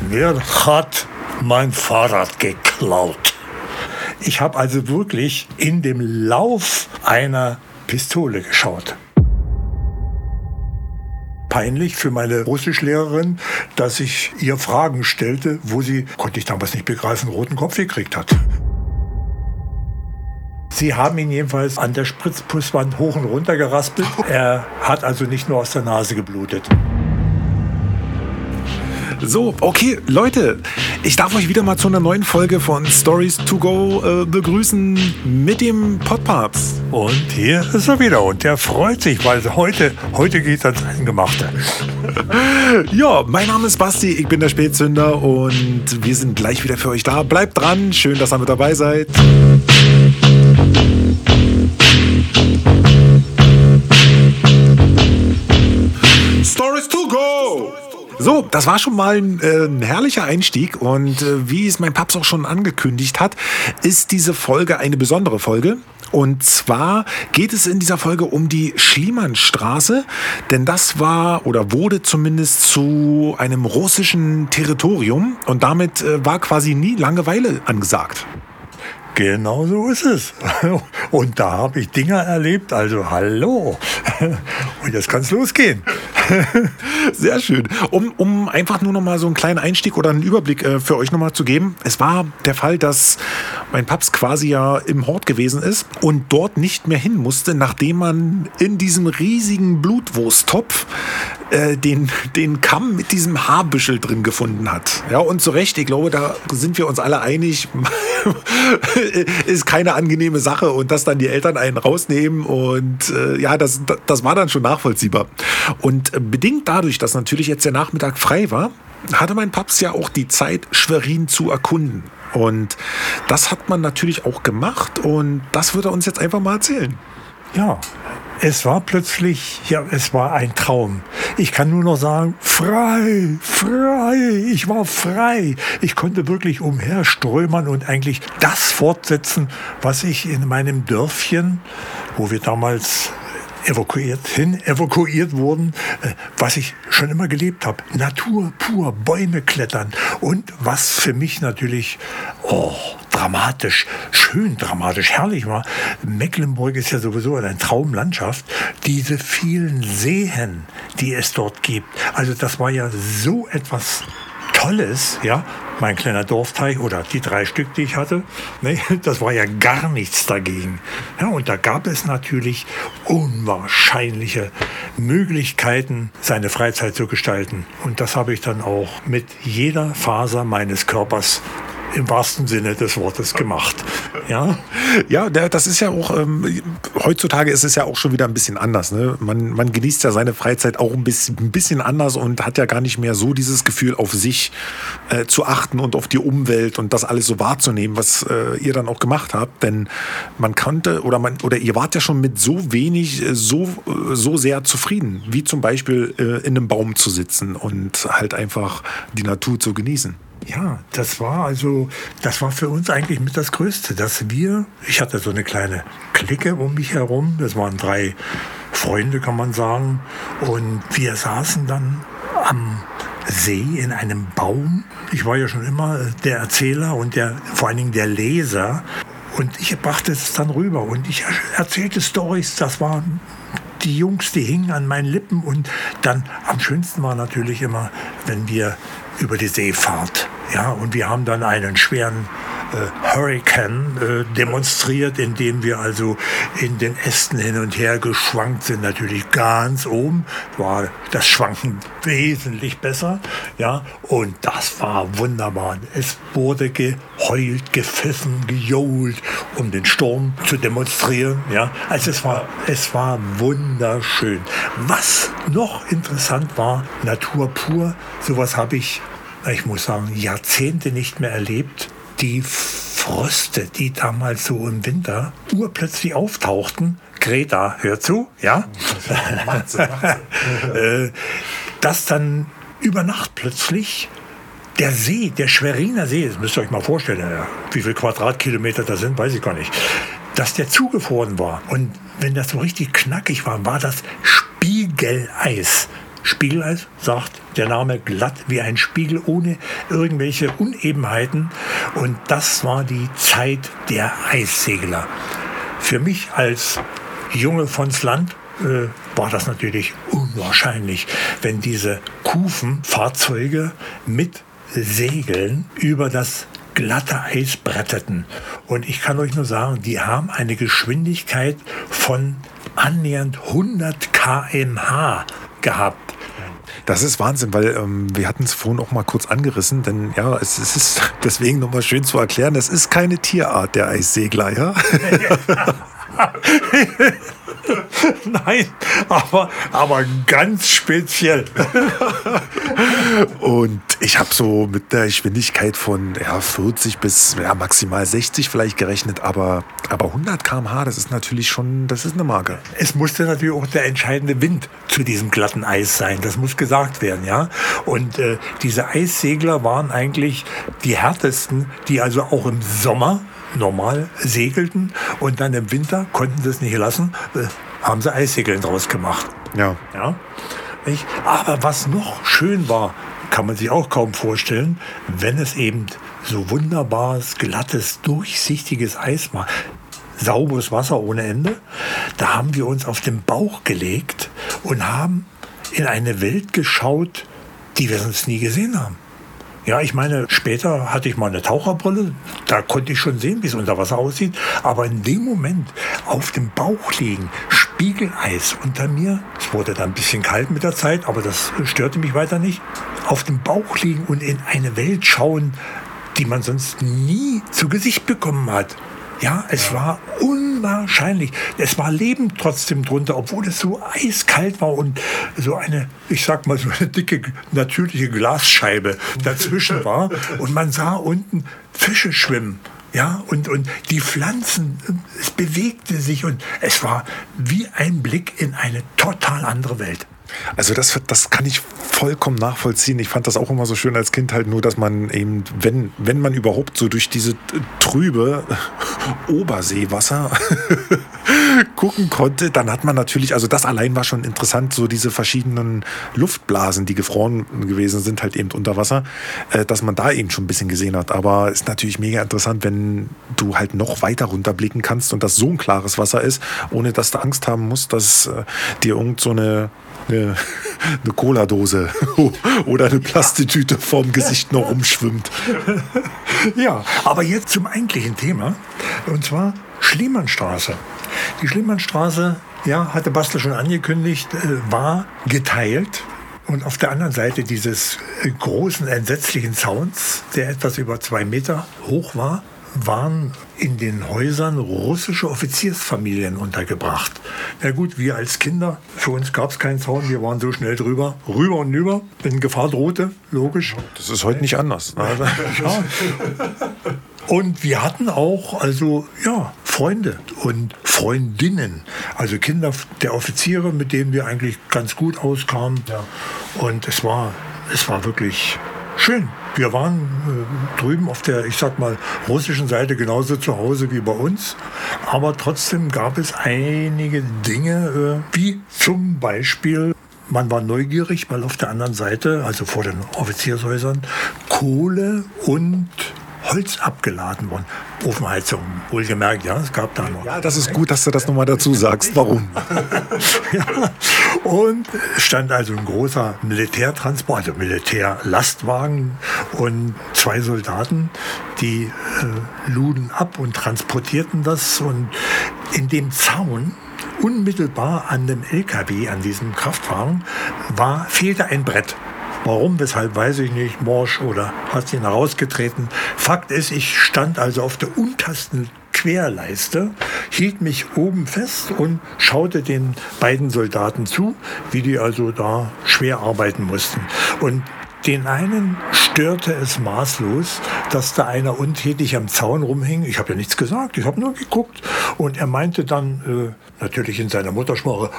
Wer hat mein Fahrrad geklaut? Ich habe also wirklich in dem Lauf einer Pistole geschaut. Peinlich für meine Russischlehrerin, dass ich ihr Fragen stellte, wo sie, konnte ich damals nicht begreifen, roten Kopf gekriegt hat. Sie haben ihn jedenfalls an der Spritzpusswand hoch und runter geraspelt. Er hat also nicht nur aus der Nase geblutet. So, okay, Leute, ich darf euch wieder mal zu einer neuen Folge von Stories to Go äh, begrüßen mit dem Podpapst. Und hier ist er wieder und der freut sich, weil heute, heute geht es ans Eingemachte. ja, mein Name ist Basti, ich bin der Spätzünder und wir sind gleich wieder für euch da. Bleibt dran, schön, dass ihr mit dabei seid. So, das war schon mal ein, äh, ein herrlicher Einstieg und äh, wie es mein Paps auch schon angekündigt hat, ist diese Folge eine besondere Folge. Und zwar geht es in dieser Folge um die Schliemannstraße, denn das war oder wurde zumindest zu einem russischen Territorium und damit äh, war quasi nie Langeweile angesagt. Genau so ist es. Und da habe ich Dinge erlebt, also hallo. Und jetzt kann es losgehen. Sehr schön. Um, um einfach nur noch mal so einen kleinen Einstieg oder einen Überblick äh, für euch noch mal zu geben. Es war der Fall, dass mein Paps quasi ja im Hort gewesen ist und dort nicht mehr hin musste, nachdem man in diesem riesigen Blutwursttopf äh, den, den Kamm mit diesem Haarbüschel drin gefunden hat. Ja, und zu Recht, ich glaube, da sind wir uns alle einig, ist keine angenehme Sache und dass dann die Eltern einen rausnehmen und äh, ja, das, das war dann schon nachvollziehbar. Und bedingt dadurch, dass natürlich jetzt der Nachmittag frei war, hatte mein Paps ja auch die Zeit, Schwerin zu erkunden. Und das hat man natürlich auch gemacht und das wird er uns jetzt einfach mal erzählen. Ja, es war plötzlich, ja, es war ein Traum. Ich kann nur noch sagen, frei, frei, ich war frei. Ich konnte wirklich umherströmern und eigentlich das fortsetzen, was ich in meinem Dörfchen, wo wir damals evakuiert hin, evakuiert wurden, äh, was ich schon immer gelebt habe. Natur pur, Bäume klettern und was für mich natürlich oh, dramatisch, schön dramatisch, herrlich war. Mecklenburg ist ja sowieso eine Traumlandschaft. Diese vielen Seen, die es dort gibt. Also das war ja so etwas Tolles, ja, mein kleiner Dorfteich oder die drei Stück, die ich hatte, ne, das war ja gar nichts dagegen. Ja, und da gab es natürlich unwahrscheinliche Möglichkeiten, seine Freizeit zu gestalten. Und das habe ich dann auch mit jeder Faser meines Körpers im wahrsten Sinne des Wortes gemacht. Ja, ja das ist ja auch, ähm, heutzutage ist es ja auch schon wieder ein bisschen anders. Ne? Man, man genießt ja seine Freizeit auch ein bisschen, ein bisschen anders und hat ja gar nicht mehr so dieses Gefühl, auf sich äh, zu achten und auf die Umwelt und das alles so wahrzunehmen, was äh, ihr dann auch gemacht habt. Denn man konnte oder man oder ihr wart ja schon mit so wenig äh, so, äh, so sehr zufrieden, wie zum Beispiel äh, in einem Baum zu sitzen und halt einfach die Natur zu genießen. Ja, das war also, das war für uns eigentlich mit das Größte, dass wir, ich hatte so eine kleine Clique um mich herum, das waren drei Freunde, kann man sagen, und wir saßen dann am See in einem Baum. Ich war ja schon immer der Erzähler und der, vor allen Dingen der Leser. Und ich brachte es dann rüber und ich erzählte Stories. Das waren die Jungs, die hingen an meinen Lippen. Und dann am schönsten war natürlich immer, wenn wir über die Seefahrt. Ja, und wir haben dann einen schweren Hurricane äh, demonstriert, indem wir also in den Ästen hin und her geschwankt sind. Natürlich ganz oben war das Schwanken wesentlich besser. Ja, und das war wunderbar. Es wurde geheult, gepfiffen, gejohlt, um den Sturm zu demonstrieren. Ja, also es war, es war wunderschön. Was noch interessant war, Natur pur, sowas habe ich ich muss sagen, Jahrzehnte nicht mehr erlebt die Fröste, die damals so im Winter urplötzlich auftauchten, Greta, hör zu, ja? Äh, dass dann über Nacht plötzlich der See, der Schweriner See, das müsst ihr euch mal vorstellen, wie viele Quadratkilometer da sind, weiß ich gar nicht, dass der zugefroren war. Und wenn das so richtig knackig war, war das Spiegeleis. Spiegeleis, sagt der Name glatt wie ein Spiegel ohne irgendwelche Unebenheiten. Und das war die Zeit der Eissegler. Für mich als Junge von's Land äh, war das natürlich unwahrscheinlich, wenn diese Kufenfahrzeuge mit Segeln über das glatte Eis bretterten. Und ich kann euch nur sagen, die haben eine Geschwindigkeit von annähernd 100 km/h gehabt. Das ist Wahnsinn, weil ähm, wir hatten es vorhin auch mal kurz angerissen, denn ja, es, es ist deswegen nochmal schön zu erklären, es ist keine Tierart der Eissegler, ja? Nein, aber, aber ganz speziell. Und ich habe so mit der Geschwindigkeit von ja, 40 bis ja, maximal 60 vielleicht gerechnet, aber, aber 100 km/h, das ist natürlich schon, das ist eine Marke. Es musste natürlich auch der entscheidende Wind zu diesem glatten Eis sein. Das muss gesagt werden, ja. Und äh, diese Eissegler waren eigentlich die härtesten, die also auch im Sommer normal segelten und dann im Winter konnten sie es nicht lassen, äh, haben sie Eissegeln draus gemacht. Ja. ja? Nicht? Aber was noch schön war, kann man sich auch kaum vorstellen, wenn es eben so wunderbares, glattes, durchsichtiges Eis war. Sauberes Wasser ohne Ende. Da haben wir uns auf den Bauch gelegt und haben in eine Welt geschaut, die wir sonst nie gesehen haben. Ja, ich meine, später hatte ich mal eine Taucherbrille. Da konnte ich schon sehen, wie es unter Wasser aussieht. Aber in dem Moment auf dem Bauch liegen, Spiegeleis unter mir. Es wurde dann ein bisschen kalt mit der Zeit, aber das störte mich weiter nicht. Auf dem Bauch liegen und in eine Welt schauen, die man sonst nie zu Gesicht bekommen hat. Ja, es war unwahrscheinlich. Es war Leben trotzdem drunter, obwohl es so eiskalt war und so eine, ich sag mal, so eine dicke, natürliche Glasscheibe dazwischen war. Und man sah unten Fische schwimmen. Ja, und, und die Pflanzen, es bewegte sich und es war wie ein Blick in eine total andere Welt. Also das, das kann ich vollkommen nachvollziehen. Ich fand das auch immer so schön als Kind halt nur, dass man eben, wenn, wenn man überhaupt so durch diese trübe Oberseewasser gucken konnte, dann hat man natürlich, also das allein war schon interessant, so diese verschiedenen Luftblasen, die gefroren gewesen sind, halt eben unter Wasser, äh, dass man da eben schon ein bisschen gesehen hat. Aber ist natürlich mega interessant, wenn du halt noch weiter runterblicken kannst und das so ein klares Wasser ist, ohne dass du Angst haben musst, dass äh, dir irgend so eine eine, Cola-Dose oder eine Plastetüte vorm Gesicht noch rumschwimmt. Ja, aber jetzt zum eigentlichen Thema. Und zwar Schliemannstraße. Die Schliemannstraße, ja, hatte Bastel schon angekündigt, äh, war geteilt. Und auf der anderen Seite dieses äh, großen, entsetzlichen Zauns, der etwas über zwei Meter hoch war, waren in den Häusern russische Offiziersfamilien untergebracht. Na gut, wir als Kinder, für uns gab es keinen Zaun, wir waren so schnell drüber, rüber und über, wenn Gefahr drohte, logisch. Das ist heute nicht anders. Ne? ja. Und wir hatten auch, also ja, Freunde und Freundinnen, also Kinder der Offiziere, mit denen wir eigentlich ganz gut auskamen. Ja. Und es war, es war wirklich schön. Wir waren äh, drüben auf der, ich sag mal, russischen Seite genauso zu Hause wie bei uns. Aber trotzdem gab es einige Dinge, äh, wie zum Beispiel man war neugierig, weil auf der anderen Seite, also vor den Offiziershäusern, Kohle und Holz abgeladen worden. Ofenheizung, wohlgemerkt, ja, es gab da noch. Ja, das ist gut, dass du das nochmal dazu sagst. Warum? ja. Und stand also ein großer Militärtransport, also Militärlastwagen und zwei Soldaten, die äh, luden ab und transportierten das. Und in dem Zaun unmittelbar an dem LKW, an diesem Kraftwagen, war, fehlte ein Brett. Warum, weshalb, weiß ich nicht. Morsch oder hast ihn herausgetreten. Fakt ist, ich stand also auf der untersten Querleiste, hielt mich oben fest und schaute den beiden Soldaten zu, wie die also da schwer arbeiten mussten. Und den einen störte es maßlos, dass da einer untätig am Zaun rumhing. Ich habe ja nichts gesagt, ich habe nur geguckt. Und er meinte dann äh, natürlich in seiner Muttersprache.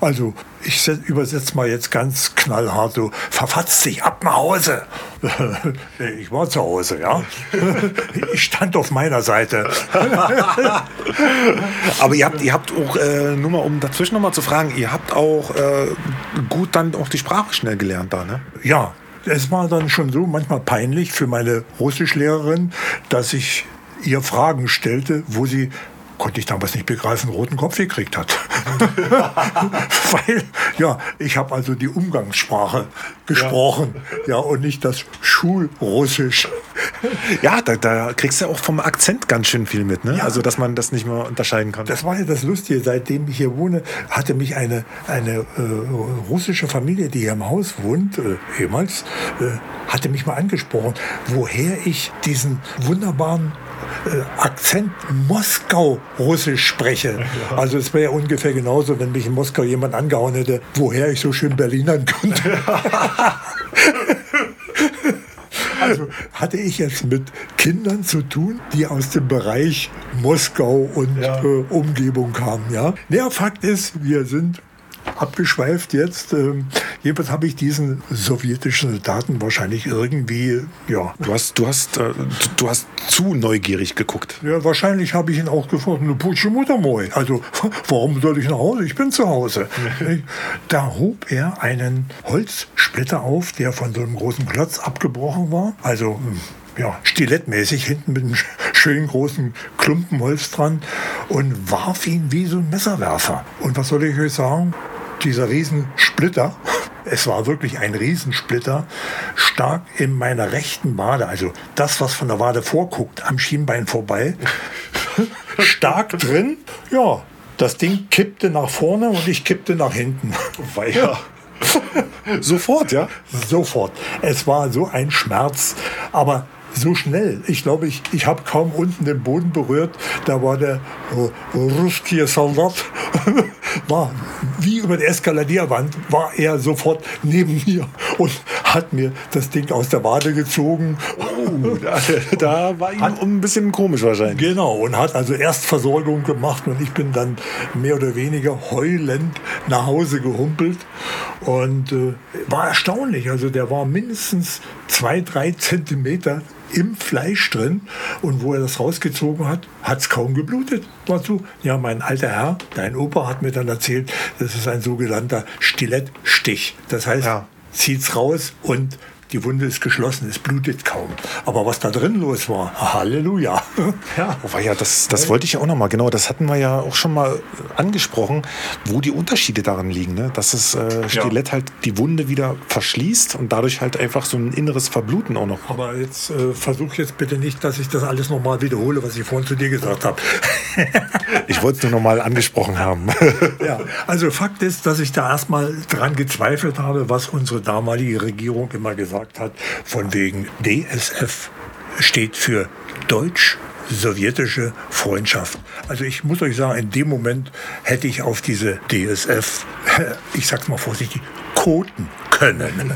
Also ich übersetze mal jetzt ganz knallhart so, verfatzt sich ab nach Hause. ich war zu Hause, ja. ich stand auf meiner Seite. Aber ihr habt, ihr habt auch, äh, nur mal um dazwischen nochmal zu fragen, ihr habt auch äh, gut dann auch die Sprache schnell gelernt da, ne? Ja, es war dann schon so manchmal peinlich für meine Russischlehrerin, dass ich ihr Fragen stellte, wo sie konnte ich damals nicht begreifen, roten Kopf gekriegt hat. Weil, ja, ich habe also die Umgangssprache gesprochen, ja. ja, und nicht das Schulrussisch. Ja, da, da, kriegst du auch vom Akzent ganz schön viel mit, ne? Ja. Also, dass man das nicht mehr unterscheiden kann. Das war ja das Lustige. Seitdem ich hier wohne, hatte mich eine, eine äh, russische Familie, die hier im Haus wohnt, äh, ehemals, äh, hatte mich mal angesprochen, woher ich diesen wunderbaren äh, Akzent Moskau-Russisch spreche. Ja. Also es wäre ja ungefähr genauso, wenn mich in Moskau jemand angehauen hätte, woher ich so schön Berlinern konnte. Also hatte ich jetzt mit Kindern zu tun, die aus dem Bereich Moskau und ja. äh, Umgebung kamen. Ja? Der Fakt ist, wir sind abgeschweift jetzt. Ähm, jedenfalls habe ich diesen sowjetischen Daten wahrscheinlich irgendwie, ja. Du hast, du hast, äh, du hast zu neugierig geguckt. Ja, wahrscheinlich habe ich ihn auch gefragt, eine Putsche Mutter moi. Also, warum soll ich nach Hause? Ich bin zu Hause. da hob er einen Holzsplitter auf, der von so einem großen Klotz abgebrochen war. Also, hm, ja, stilettmäßig hinten mit einem schönen großen Klumpen Holz dran und warf ihn wie so ein Messerwerfer. Und was soll ich euch sagen? Dieser Riesensplitter, es war wirklich ein Riesensplitter, stark in meiner rechten Wade, also das, was von der Wade vorguckt, am Schienbein vorbei, stark drin. Ja, das Ding kippte nach vorne und ich kippte nach hinten. Ja. Sofort, ja? Sofort. Es war so ein Schmerz. Aber so schnell. Ich glaube, ich, ich habe kaum unten den Boden berührt. Da war der äh, russische Soldat, war wie über der Eskaladierwand, war er sofort neben mir und hat mir das Ding aus der Wade gezogen. Oh, da, da war ihm ein bisschen komisch wahrscheinlich. Genau, und hat also Erstversorgung gemacht und ich bin dann mehr oder weniger heulend nach Hause gehumpelt und äh, war erstaunlich. Also der war mindestens zwei, drei Zentimeter im Fleisch drin. Und wo er das rausgezogen hat, hat es kaum geblutet. Dazu, ja, mein alter Herr, dein Opa hat mir dann erzählt, das ist ein sogenannter Stilettstich. Das heißt, ja. es raus und die Wunde ist geschlossen, es blutet kaum. Aber was da drin los war, Halleluja. Ja, oh, ja das, das wollte ich ja auch noch mal. Genau, das hatten wir ja auch schon mal angesprochen, wo die Unterschiede daran liegen. Ne? Dass das äh, Stilett ja. halt die Wunde wieder verschließt und dadurch halt einfach so ein inneres Verbluten auch noch. Aber jetzt äh, versuch jetzt bitte nicht, dass ich das alles noch mal wiederhole, was ich vorhin zu dir gesagt habe. ich wollte es nur noch mal angesprochen haben. ja, also Fakt ist, dass ich da erstmal dran gezweifelt habe, was unsere damalige Regierung immer gesagt hat gesagt hat, von wegen DSF steht für Deutsch-Sowjetische Freundschaft. Also ich muss euch sagen, in dem Moment hätte ich auf diese DSF, ich sag's mal vorsichtig, koten können.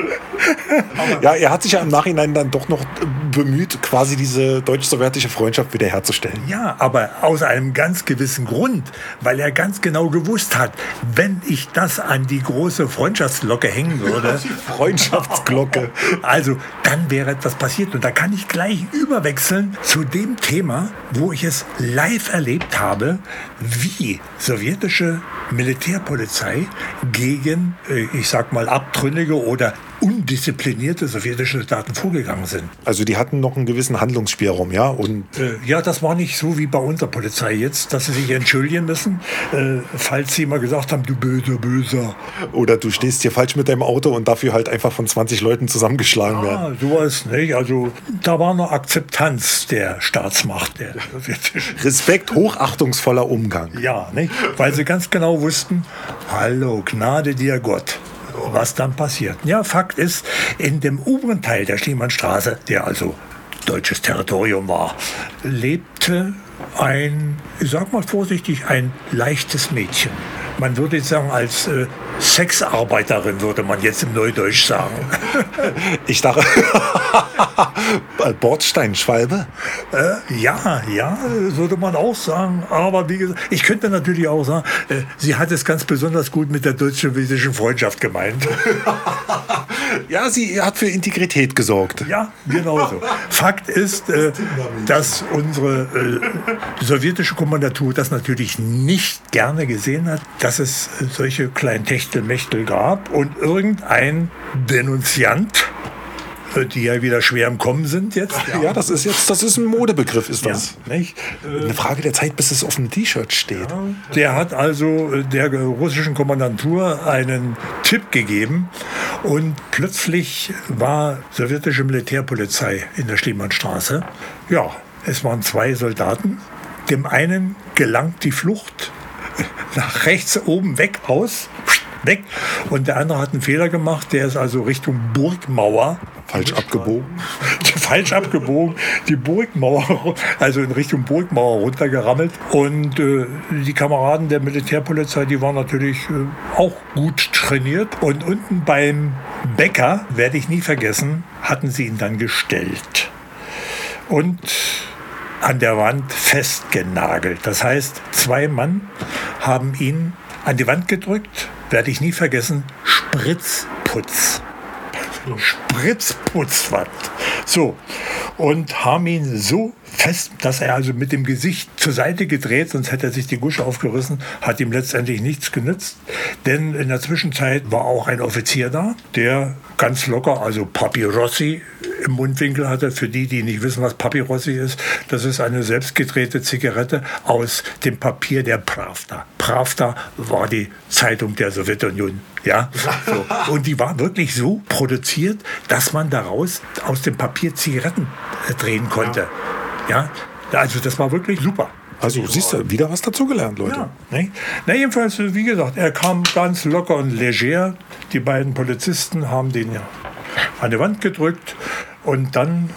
ja, er hat sich ja im Nachhinein dann doch noch bemüht, quasi diese deutsch-sowjetische Freundschaft wiederherzustellen. Ja, aber aus einem ganz gewissen Grund, weil er ganz genau gewusst hat, wenn ich das an die große Freundschaftsglocke hängen würde. Freundschaftsglocke. Also, dann wäre etwas passiert. Und da kann ich gleich überwechseln zu dem Thema, wo ich es live erlebt habe, wie sowjetische Militärpolizei gegen, äh, ich sag mal, Abtrünnige oder undisziplinierte sowjetische Staaten vorgegangen sind. Also die hatten noch einen gewissen Handlungsspielraum, ja? Und äh, ja, das war nicht so wie bei unserer Polizei jetzt, dass sie sich entschuldigen müssen, äh, falls sie mal gesagt haben, du böser, böser. Oder du stehst hier falsch mit deinem Auto und dafür halt einfach von 20 Leuten zusammengeschlagen werden. Ja, sowas nicht. Also da war eine Akzeptanz der Staatsmacht. Der Respekt, hochachtungsvoller Umgang. Ja, nicht? weil sie ganz genau wussten, hallo, Gnade dir Gott was dann passiert. Ja, Fakt ist, in dem oberen Teil der Schliemannstraße, der also deutsches Territorium war, lebte ein, ich sag mal vorsichtig, ein leichtes Mädchen. Man würde jetzt sagen, als äh, Sexarbeiterin, würde man jetzt im Neudeutsch sagen. Ich dachte, Bordsteinschwalbe? Äh, ja, ja, würde man auch sagen. Aber wie gesagt, ich könnte natürlich auch sagen, äh, sie hat es ganz besonders gut mit der deutsch-sowjetischen Freundschaft gemeint. ja, sie hat für Integrität gesorgt. Ja, genau so. Fakt ist, äh, dass unsere äh, sowjetische Kommandatur das natürlich nicht gerne gesehen hat, dass es solche kleinen Techtelmechtel gab und irgendein Denunziant äh, die ja wieder schwer im Kommen sind jetzt. Ja, ja das ist jetzt, das ist ein Modebegriff, ist das. Ja, nicht? Eine Frage der Zeit, bis es auf dem T-Shirt steht. Ja, der hat also äh, der russischen Kommandantur einen Tipp gegeben und plötzlich war sowjetische Militärpolizei in der Schliemannstraße. Ja, es waren zwei Soldaten. Dem einen gelang die Flucht nach rechts oben weg aus weg. Und der andere hat einen Fehler gemacht, der ist also Richtung Burgmauer. Falsch abgebogen. Falsch abgebogen, die Burgmauer, also in Richtung Burgmauer runtergerammelt. Und äh, die Kameraden der Militärpolizei, die waren natürlich äh, auch gut trainiert. Und unten beim Bäcker, werde ich nie vergessen, hatten sie ihn dann gestellt. Und an der Wand festgenagelt. Das heißt, zwei Mann haben ihn an die Wand gedrückt, werde ich nie vergessen, Spritzputz. Spritzputzwand. So. Und haben ihn so fest, dass er also mit dem Gesicht zur Seite gedreht, sonst hätte er sich die Gusche aufgerissen, hat ihm letztendlich nichts genützt. Denn in der Zwischenzeit war auch ein Offizier da, der ganz locker, also Papyrossi im Mundwinkel hatte. Für die, die nicht wissen, was Papyrossi ist, das ist eine selbstgedrehte Zigarette aus dem Papier der Pravda. Pravda war die Zeitung der Sowjetunion. Ja, so. Und die war wirklich so produziert, dass man daraus aus dem Papier Zigaretten drehen konnte. Ja, also das war wirklich super. Also siehst du, wieder was dazugelernt, Leute. Ja, ne? Na jedenfalls, wie gesagt, er kam ganz locker und leger. Die beiden Polizisten haben den ja an die Wand gedrückt und dann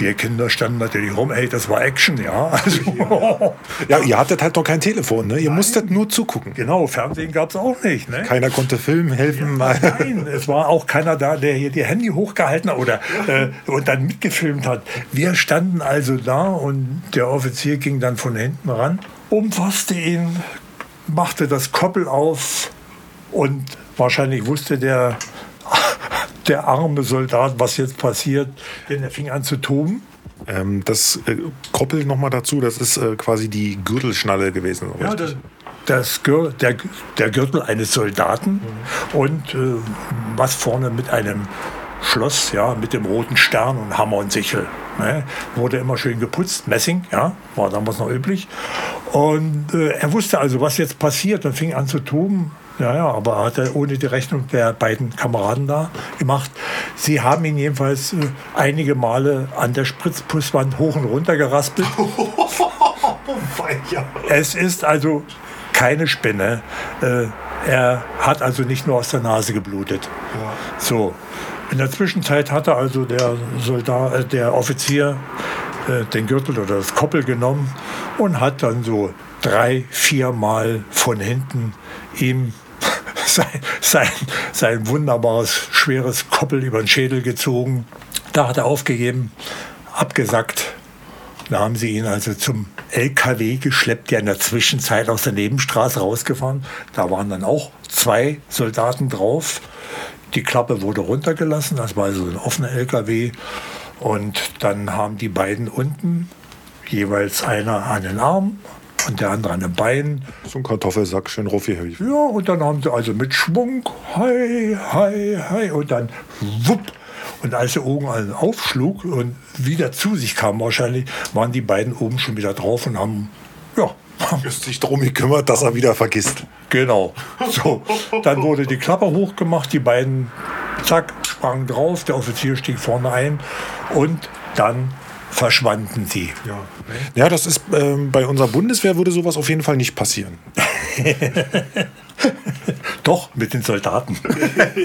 wir Kinder standen natürlich rum, ey, das war Action, ja. Also, ja, ihr hattet halt doch kein Telefon, ne? Ihr nein. musstet nur zugucken. Genau, Fernsehen gab es auch nicht. Ne? Keiner konnte filmen, helfen. Ja, nein, es war auch keiner da, der hier die Handy hochgehalten hat oder, äh, und dann mitgefilmt hat. Wir standen also da und der Offizier ging dann von hinten ran, umfasste ihn, machte das Koppel auf und wahrscheinlich wusste der der arme Soldat, was jetzt passiert, denn er fing an zu toben. Ähm, das äh, Koppel nochmal dazu, das ist äh, quasi die Gürtelschnalle gewesen. Ja, das, das Gür der, der, Gürtel eines Soldaten mhm. und äh, was vorne mit einem Schloss, ja, mit dem roten Stern und Hammer und Sichel. Ne, wurde immer schön geputzt, Messing, ja, war damals noch üblich. Und äh, er wusste also, was jetzt passiert und fing an zu toben. Ja, ja, aber hat er ohne die Rechnung der beiden Kameraden da gemacht. Sie haben ihn jedenfalls äh, einige Male an der Spritzpusswand hoch und runter geraspelt. es ist also keine Spinne. Äh, er hat also nicht nur aus der Nase geblutet. Ja. So. In der Zwischenzeit hatte also der Soldat, äh, der Offizier den Gürtel oder das Koppel genommen und hat dann so drei, vier Mal von hinten ihm sein, sein, sein wunderbares, schweres Koppel über den Schädel gezogen. Da hat er aufgegeben, abgesackt. Da haben sie ihn also zum LKW geschleppt, der in der Zwischenzeit aus der Nebenstraße rausgefahren. Da waren dann auch zwei Soldaten drauf. Die Klappe wurde runtergelassen, das war also ein offener LKW. Und dann haben die beiden unten jeweils einer an den Arm, und der andere an den Beinen. So ein Kartoffelsack, schön raufgehelft. Ja, und dann haben sie also mit Schwung, hi, hi, hi, und dann wupp. Und als der Ogen also aufschlug und wieder zu sich kam wahrscheinlich, waren die beiden oben schon wieder drauf und haben, ja, ist sich darum gekümmert, dass er wieder vergisst. Genau. So, dann wurde die Klappe hochgemacht, die beiden, zack, sprangen drauf, der Offizier stieg vorne ein und dann verschwanden sie. Ja, ja das ist äh, bei unserer Bundeswehr würde sowas auf jeden Fall nicht passieren. doch, mit den Soldaten.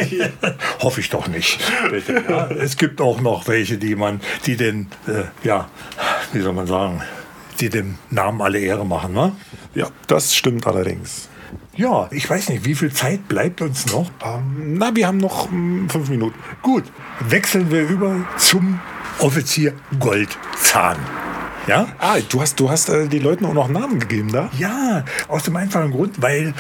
Hoffe ich doch nicht. Ja, es gibt auch noch welche, die man, die den, äh, ja, wie soll man sagen, die dem Namen alle Ehre machen, ne? Ja, das stimmt allerdings. Ja, ich weiß nicht, wie viel Zeit bleibt uns noch? Ähm, na, wir haben noch ähm, fünf Minuten. Gut, wechseln wir über zum Offizier Goldzahn. Ja? Ah, du hast, du hast äh, die Leuten auch noch Namen gegeben, da? Ja, aus dem einfachen Grund, weil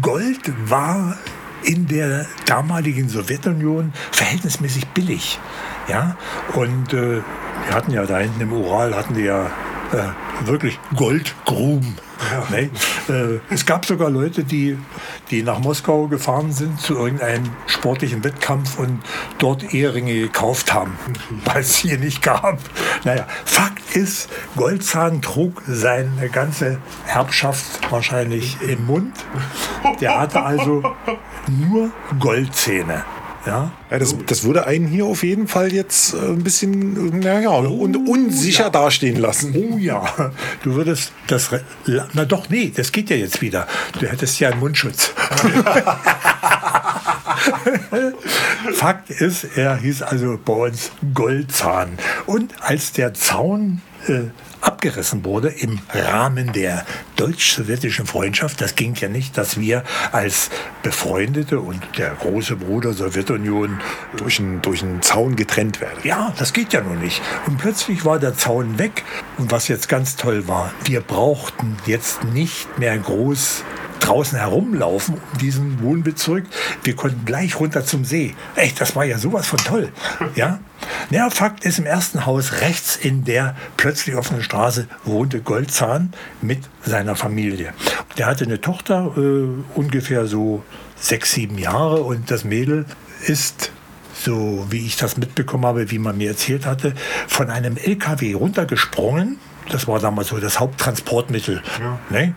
Gold war in der damaligen Sowjetunion verhältnismäßig billig. Ja? Und äh, wir hatten ja da hinten im Ural, hatten wir ja äh, wirklich Goldgruben. Nee, äh, es gab sogar Leute, die, die nach Moskau gefahren sind zu irgendeinem sportlichen Wettkampf und dort Eheringe gekauft haben, weil es hier nicht gab. Naja, Fakt ist, Goldzahn trug seine ganze Erbschaft wahrscheinlich im Mund. Der hatte also nur Goldzähne. Ja, ja das, das würde einen hier auf jeden Fall jetzt äh, ein bisschen naja, un, oh, unsicher ja. dastehen lassen. Oh ja, du würdest das. Na doch, nee, das geht ja jetzt wieder. Du hättest ja einen Mundschutz. Fakt ist, er hieß also bei uns Goldzahn. Und als der Zaun äh, abgerissen wurde im Rahmen der deutsch-sowjetischen Freundschaft. Das ging ja nicht, dass wir als Befreundete und der große Bruder Sowjetunion durch einen, durch einen Zaun getrennt werden. Ja, das geht ja nun nicht. Und plötzlich war der Zaun weg. Und was jetzt ganz toll war, wir brauchten jetzt nicht mehr groß draußen herumlaufen um diesen Wohnbezirk. Wir konnten gleich runter zum See. Echt, das war ja sowas von toll. Ja? Ja, Fakt ist, im ersten Haus rechts in der plötzlich offenen Straße wohnte Goldzahn mit seiner Familie. Der hatte eine Tochter, äh, ungefähr so sechs, sieben Jahre und das Mädel ist so wie ich das mitbekommen habe, wie man mir erzählt hatte, von einem LKW runtergesprungen. Das war damals so das Haupttransportmittel. Ja. Ne?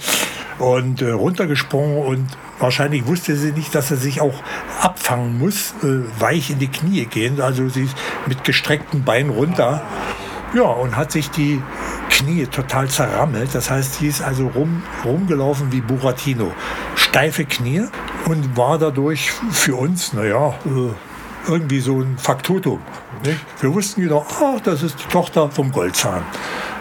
und äh, runtergesprungen und wahrscheinlich wusste sie nicht, dass er sich auch abfangen muss, äh, weich in die Knie gehen. Also sie ist mit gestreckten Beinen runter. Ja, und hat sich die Knie total zerrammelt. Das heißt, sie ist also rum, rumgelaufen wie Buratino. Steife Knie und war dadurch für uns, naja, äh, irgendwie so ein Faktotum. Nicht? Wir wussten wieder, ah, das ist die Tochter vom Goldzahn.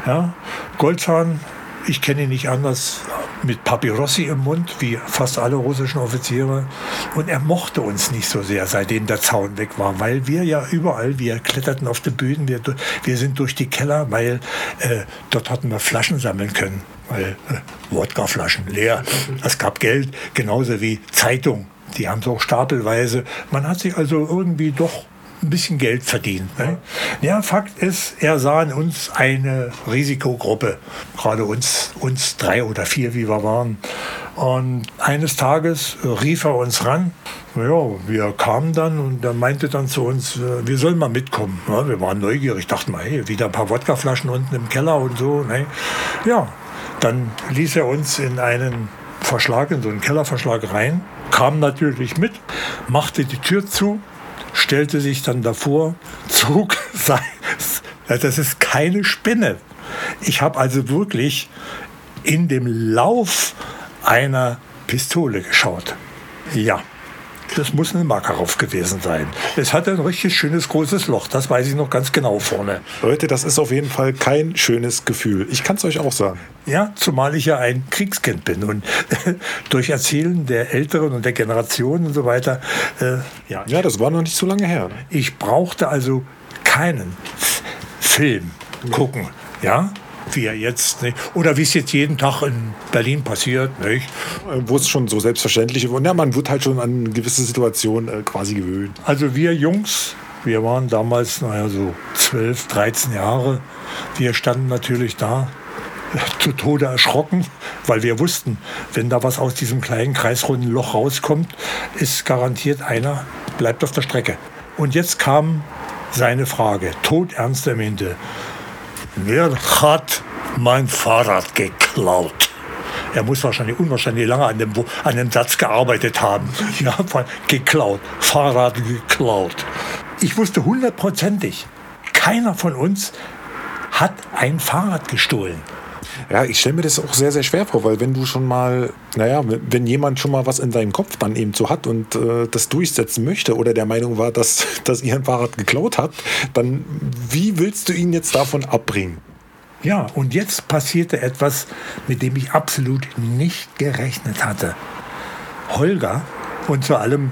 Ja? Goldzahn, ich kenne ihn nicht anders mit Papyrossi im Mund, wie fast alle russischen Offiziere. Und er mochte uns nicht so sehr, seitdem der Zaun weg war, weil wir ja überall, wir kletterten auf den Böden, wir, wir sind durch die Keller, weil äh, dort hatten wir Flaschen sammeln können. Weil äh, Wodkaflaschen leer, es gab Geld, genauso wie Zeitung. Die haben so stapelweise. Man hat sich also irgendwie doch ein bisschen Geld verdient. Ne? Ja, Fakt ist, er sah in uns eine Risikogruppe, gerade uns, uns drei oder vier, wie wir waren. Und eines Tages rief er uns ran. Ja, wir kamen dann und er meinte dann zu uns, äh, wir sollen mal mitkommen. Ja, wir waren neugierig, dachten mal, hey, wieder ein paar Wodkaflaschen unten im Keller und so. Ne? Ja, dann ließ er uns in einen Verschlag, in so einen Kellerverschlag rein, kam natürlich mit, machte die Tür zu stellte sich dann davor, zog sein, das ist keine Spinne. Ich habe also wirklich in dem Lauf einer Pistole geschaut. Ja. Das muss ein Makarov gewesen sein. Es hatte ein richtig schönes großes Loch, das weiß ich noch ganz genau vorne. Leute, das ist auf jeden Fall kein schönes Gefühl. Ich kann es euch auch sagen. Ja, zumal ich ja ein Kriegskind bin und durch Erzählen der Älteren und der Generationen und so weiter. Äh, ja, ja, das war noch nicht so lange her. Ich brauchte also keinen Film gucken. Ja, wie er jetzt, nicht? oder wie es jetzt jeden Tag in Berlin passiert. Nicht? Wo es schon so selbstverständlich ist. Ja, man wird halt schon an gewisse Situationen äh, quasi gewöhnt. Also wir Jungs, wir waren damals, naja, so 12, 13 Jahre. Wir standen natürlich da, zu Tode erschrocken, weil wir wussten, wenn da was aus diesem kleinen kreisrunden Loch rauskommt, ist garantiert einer, bleibt auf der Strecke. Und jetzt kam seine Frage, todernst im Hinte. Wer hat mein Fahrrad geklaut? Er muss wahrscheinlich unwahrscheinlich lange an dem, an dem Satz gearbeitet haben. Ja, geklaut. Fahrrad geklaut. Ich wusste hundertprozentig, keiner von uns hat ein Fahrrad gestohlen. Ja, ich stelle mir das auch sehr, sehr schwer vor, weil wenn du schon mal, naja, wenn jemand schon mal was in seinem Kopf dann eben so hat und äh, das durchsetzen möchte oder der Meinung war, dass, dass ihr ein Fahrrad geklaut habt, dann wie willst du ihn jetzt davon abbringen? Ja, und jetzt passierte etwas, mit dem ich absolut nicht gerechnet hatte. Holger und zu allem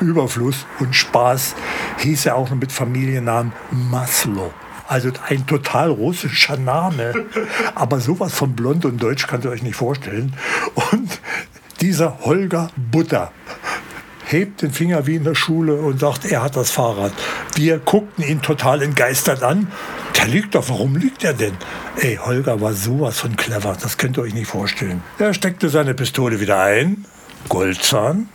Überfluss und Spaß hieß er auch mit Familiennamen Maslow. Also ein total russischer Name. Aber sowas von blond und deutsch könnt ihr euch nicht vorstellen. Und dieser Holger Butter hebt den Finger wie in der Schule und sagt, er hat das Fahrrad. Wir guckten ihn total entgeistert an. Der liegt doch, warum liegt er denn? Ey, Holger war sowas von clever, das könnt ihr euch nicht vorstellen. Er steckte seine Pistole wieder ein, Goldzahn.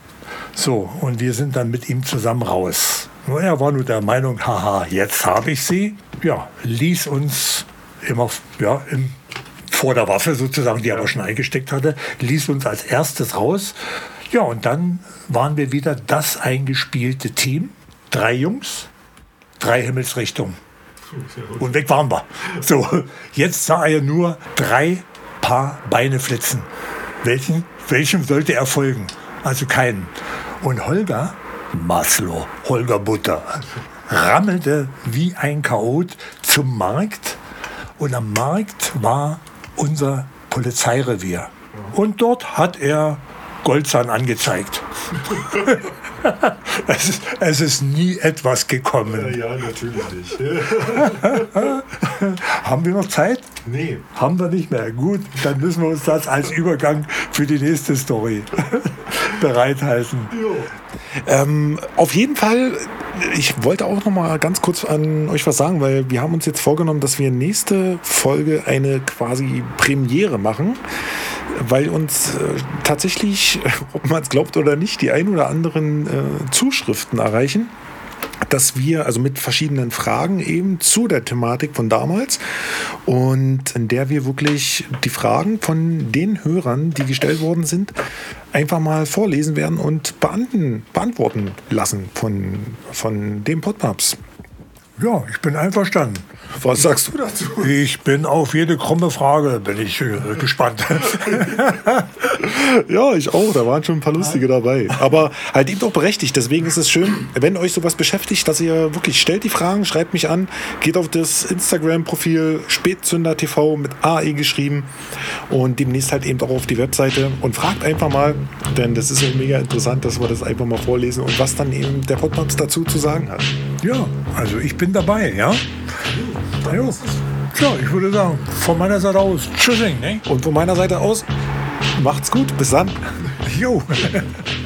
So, und wir sind dann mit ihm zusammen raus. Er war nur der Meinung, haha, jetzt habe ich sie. Ja, ließ uns immer ja, im, vor der Waffe sozusagen, die er aber schon eingesteckt hatte, ließ uns als erstes raus. Ja, und dann waren wir wieder das eingespielte Team. Drei Jungs, drei Himmelsrichtungen. Und weg waren wir. So, jetzt sah er nur drei Paar Beine flitzen. Welchen, welchem sollte er folgen? Also keinen. Und Holger, Maslow, Holger Butter, rammelte wie ein Chaot zum Markt. Und am Markt war unser Polizeirevier. Und dort hat er Goldzahn angezeigt. es, ist, es, ist, nie etwas gekommen. Ja, ja natürlich nicht. Haben wir noch Zeit? Nee. Haben wir nicht mehr. Gut, dann müssen wir uns das als Übergang für die nächste Story bereithalten. Ähm, auf jeden Fall, ich wollte auch noch mal ganz kurz an euch was sagen, weil wir haben uns jetzt vorgenommen, dass wir nächste Folge eine quasi Premiere machen weil uns äh, tatsächlich, ob man es glaubt oder nicht, die ein oder anderen äh, Zuschriften erreichen dass wir, also mit verschiedenen Fragen eben zu der Thematik von damals und in der wir wirklich die Fragen von den Hörern, die gestellt worden sind, einfach mal vorlesen werden und beantworten lassen von, von dem Podmaps. Ja, ich bin einverstanden. Was sagst du dazu? Ich bin auf jede krumme Frage, bin ich äh, gespannt. ja, ich auch. Da waren schon ein paar lustige dabei. Aber halt eben doch berechtigt. Deswegen ist es schön, wenn euch sowas beschäftigt, dass ihr wirklich stellt die Fragen, schreibt mich an, geht auf das Instagram-Profil Spätzünder TV mit AE geschrieben und demnächst halt eben auch auf die Webseite und fragt einfach mal, denn das ist ja mega interessant, dass wir das einfach mal vorlesen und was dann eben der Podmaps dazu zu sagen hat. Ja, also ich bin dabei, ja. Jo. Ja, ich würde sagen, von meiner Seite aus, tschüssing. Ne? Und von meiner Seite aus, macht's gut, bis dann. Jo.